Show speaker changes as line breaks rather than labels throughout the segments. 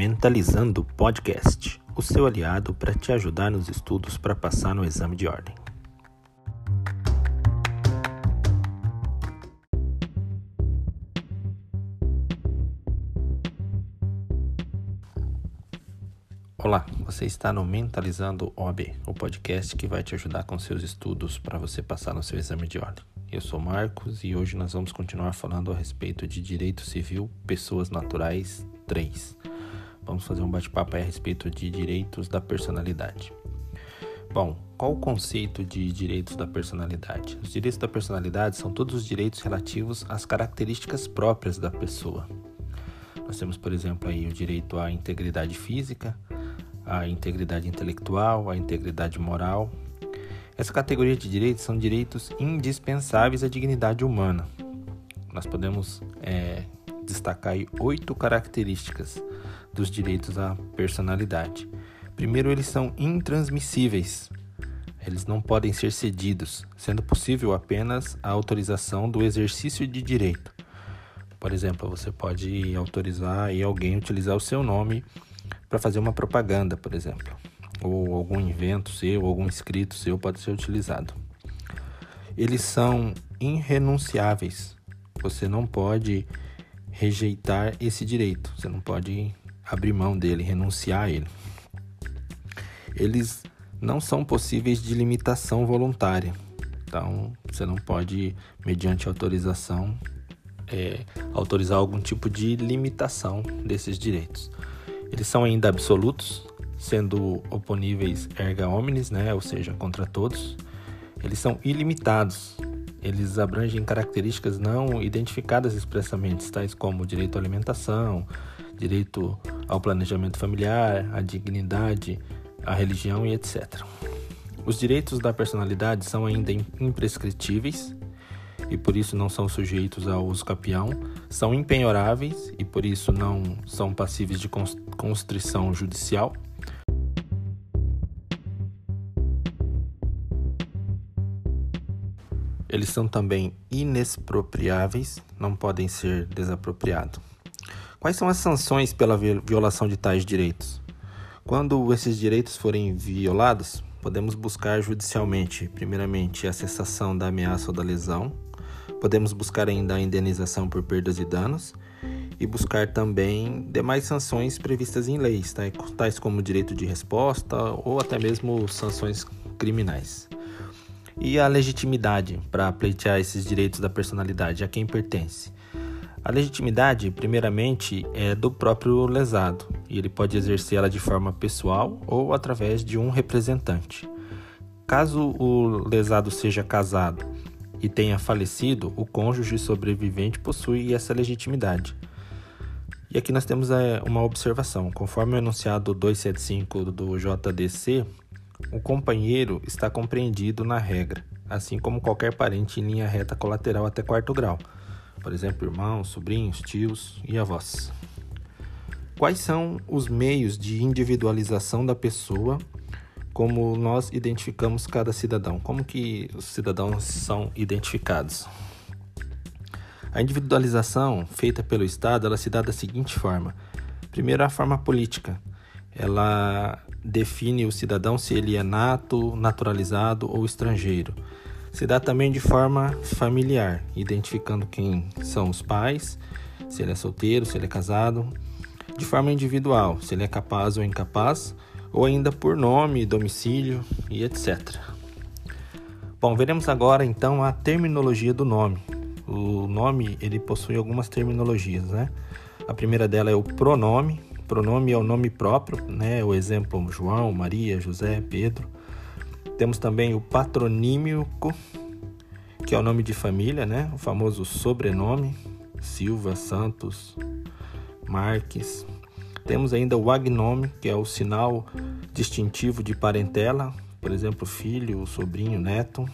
Mentalizando Podcast, o seu aliado para te ajudar nos estudos para passar no exame de ordem. Olá, você está no Mentalizando OAB, o podcast que vai te ajudar com seus estudos para você passar no seu exame de ordem. Eu sou Marcos e hoje nós vamos continuar falando a respeito de direito civil, pessoas naturais 3. Vamos fazer um bate-papo a respeito de direitos da personalidade. Bom, qual o conceito de direitos da personalidade? Os direitos da personalidade são todos os direitos relativos às características próprias da pessoa. Nós temos, por exemplo, aí o direito à integridade física, à integridade intelectual, à integridade moral, essa categoria de direitos são direitos indispensáveis à dignidade humana. Nós podemos é, destacar oito características dos direitos à personalidade. Primeiro, eles são intransmissíveis. Eles não podem ser cedidos, sendo possível apenas a autorização do exercício de direito. Por exemplo, você pode autorizar alguém utilizar o seu nome para fazer uma propaganda, por exemplo ou algum invento seu, algum escrito seu pode ser utilizado. Eles são irrenunciáveis. Você não pode rejeitar esse direito, você não pode abrir mão dele, renunciar a ele. Eles não são possíveis de limitação voluntária. Então, você não pode, mediante autorização, é, autorizar algum tipo de limitação desses direitos. Eles são ainda absolutos, sendo oponíveis erga omnes, né, ou seja, contra todos, eles são ilimitados. Eles abrangem características não identificadas expressamente, tais como direito à alimentação, direito ao planejamento familiar, à dignidade, à religião e etc. Os direitos da personalidade são ainda imprescritíveis e por isso não são sujeitos ao uso capião, são impenhoráveis e por isso não são passíveis de constrição judicial Eles são também inexpropriáveis, não podem ser desapropriados. Quais são as sanções pela violação de tais direitos? Quando esses direitos forem violados, podemos buscar judicialmente, primeiramente, a cessação da ameaça ou da lesão, podemos buscar ainda a indenização por perdas e danos e buscar também demais sanções previstas em leis, tais como direito de resposta ou até mesmo sanções criminais. E a legitimidade para pleitear esses direitos da personalidade, a quem pertence? A legitimidade, primeiramente, é do próprio lesado, e ele pode exercê-la de forma pessoal ou através de um representante. Caso o lesado seja casado e tenha falecido, o cônjuge sobrevivente possui essa legitimidade. E aqui nós temos é, uma observação. Conforme o enunciado 275 do JDC, o companheiro está compreendido na regra, assim como qualquer parente em linha reta colateral até quarto grau, por exemplo, irmãos, sobrinhos, tios e avós. Quais são os meios de individualização da pessoa, como nós identificamos cada cidadão? Como que os cidadãos são identificados? A individualização feita pelo Estado, ela se dá da seguinte forma: primeiro a forma política, ela define o cidadão se ele é nato, naturalizado ou estrangeiro. Se dá também de forma familiar, identificando quem são os pais, se ele é solteiro, se ele é casado. De forma individual, se ele é capaz ou incapaz, ou ainda por nome, domicílio e etc. Bom, veremos agora então a terminologia do nome. O nome ele possui algumas terminologias, né? A primeira dela é o pronome, Pronome é o nome próprio, né? O exemplo João, Maria, José, Pedro. Temos também o patronímico, que é o nome de família, né? O famoso sobrenome, Silva, Santos, Marques. Temos ainda o agnome, que é o sinal distintivo de parentela, por exemplo, filho, sobrinho, neto.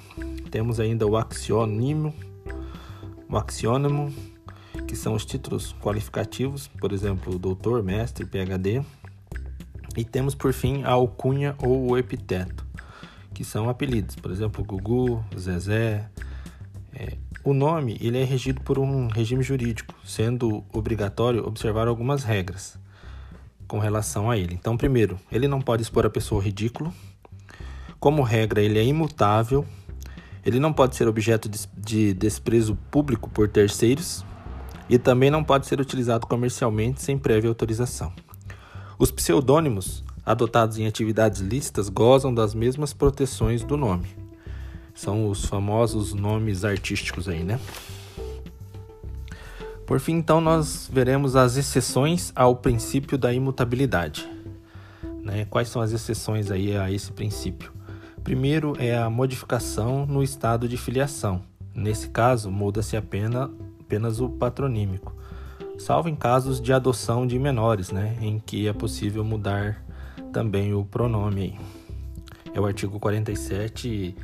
Temos ainda o axionimo, o axiônimo, que são os títulos qualificativos, por exemplo, doutor, mestre, PhD. E temos por fim a alcunha ou o epiteto, que são apelidos, por exemplo, Gugu, Zezé. É, o nome ele é regido por um regime jurídico, sendo obrigatório observar algumas regras. com relação a ele. Então, primeiro, ele não pode expor a pessoa ao ridículo. Como regra, ele é imutável. Ele não pode ser objeto de desprezo público por terceiros e também não pode ser utilizado comercialmente sem prévia autorização. Os pseudônimos adotados em atividades lícitas gozam das mesmas proteções do nome. São os famosos nomes artísticos aí, né? Por fim, então, nós veremos as exceções ao princípio da imutabilidade. Né? Quais são as exceções aí a esse princípio? Primeiro é a modificação no estado de filiação. Nesse caso, muda-se apenas, apenas o patronímico, salvo em casos de adoção de menores, né? em que é possível mudar também o pronome. É o artigo 47,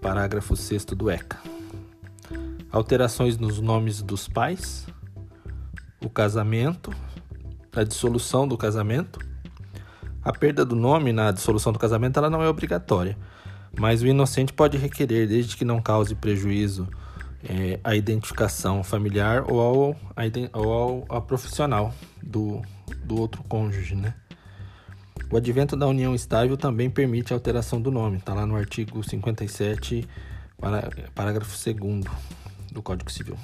parágrafo 6 do ECA alterações nos nomes dos pais, o casamento, a dissolução do casamento. A perda do nome na dissolução do casamento ela não é obrigatória, mas o inocente pode requerer, desde que não cause prejuízo é, à identificação familiar ou ao, ou ao, ao profissional do, do outro cônjuge, né? O advento da união estável também permite a alteração do nome, está lá no artigo 57, parágrafo 2 do Código Civil.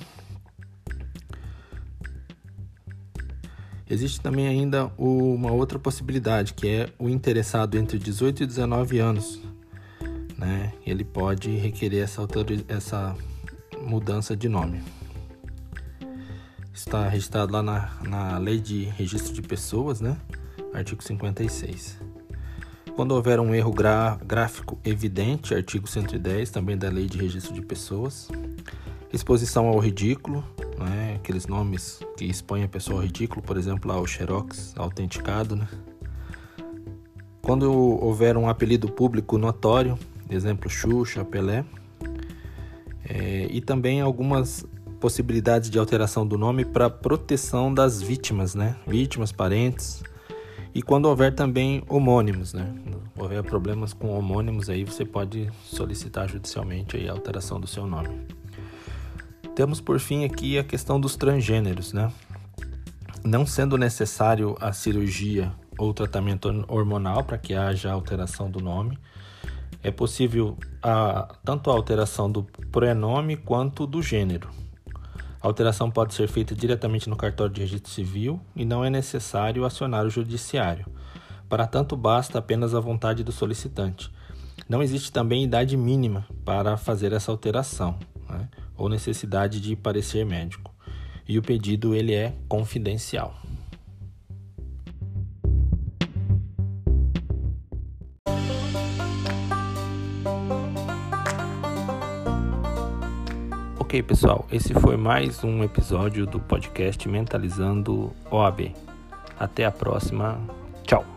Existe também ainda uma outra possibilidade, que é o interessado entre 18 e 19 anos. Né? Ele pode requerer essa, essa mudança de nome. Está registrado lá na, na Lei de Registro de Pessoas, né? artigo 56. Quando houver um erro gráfico evidente, artigo 110, também da Lei de Registro de Pessoas exposição ao ridículo, né? aqueles nomes que expõem a pessoa ao ridículo, por exemplo, lá o Xerox autenticado. Né? Quando houver um apelido público notório, exemplo Xuxa, Pelé, é, e também algumas possibilidades de alteração do nome para proteção das vítimas, né? Vítimas, parentes. E quando houver também homônimos, né? Houver problemas com homônimos aí, você pode solicitar judicialmente aí a alteração do seu nome. Temos por fim aqui a questão dos transgêneros, né? Não sendo necessário a cirurgia ou tratamento hormonal para que haja alteração do nome, é possível a, tanto a alteração do prenome quanto do gênero. A alteração pode ser feita diretamente no cartório de registro civil e não é necessário acionar o judiciário. Para tanto, basta apenas a vontade do solicitante. Não existe também idade mínima para fazer essa alteração né? ou necessidade de parecer médico. E o pedido ele é confidencial. Ok, pessoal, esse foi mais um episódio do podcast Mentalizando OAB. Até a próxima. Tchau.